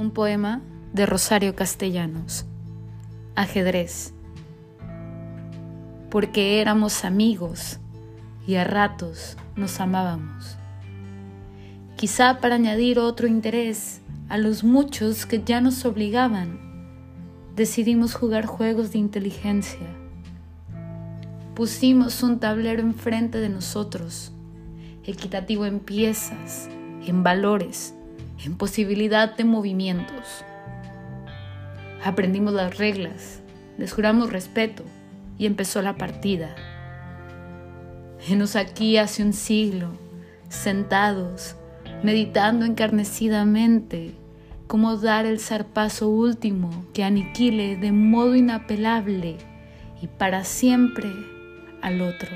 un poema de Rosario Castellanos. Ajedrez. Porque éramos amigos y a ratos nos amábamos. Quizá para añadir otro interés a los muchos que ya nos obligaban, decidimos jugar juegos de inteligencia. Pusimos un tablero enfrente de nosotros, equitativo en piezas, en valores, en posibilidad de movimientos. Aprendimos las reglas, les juramos respeto y empezó la partida. Venos aquí hace un siglo, sentados, meditando encarnecidamente cómo dar el zarpazo último que aniquile de modo inapelable y para siempre al otro.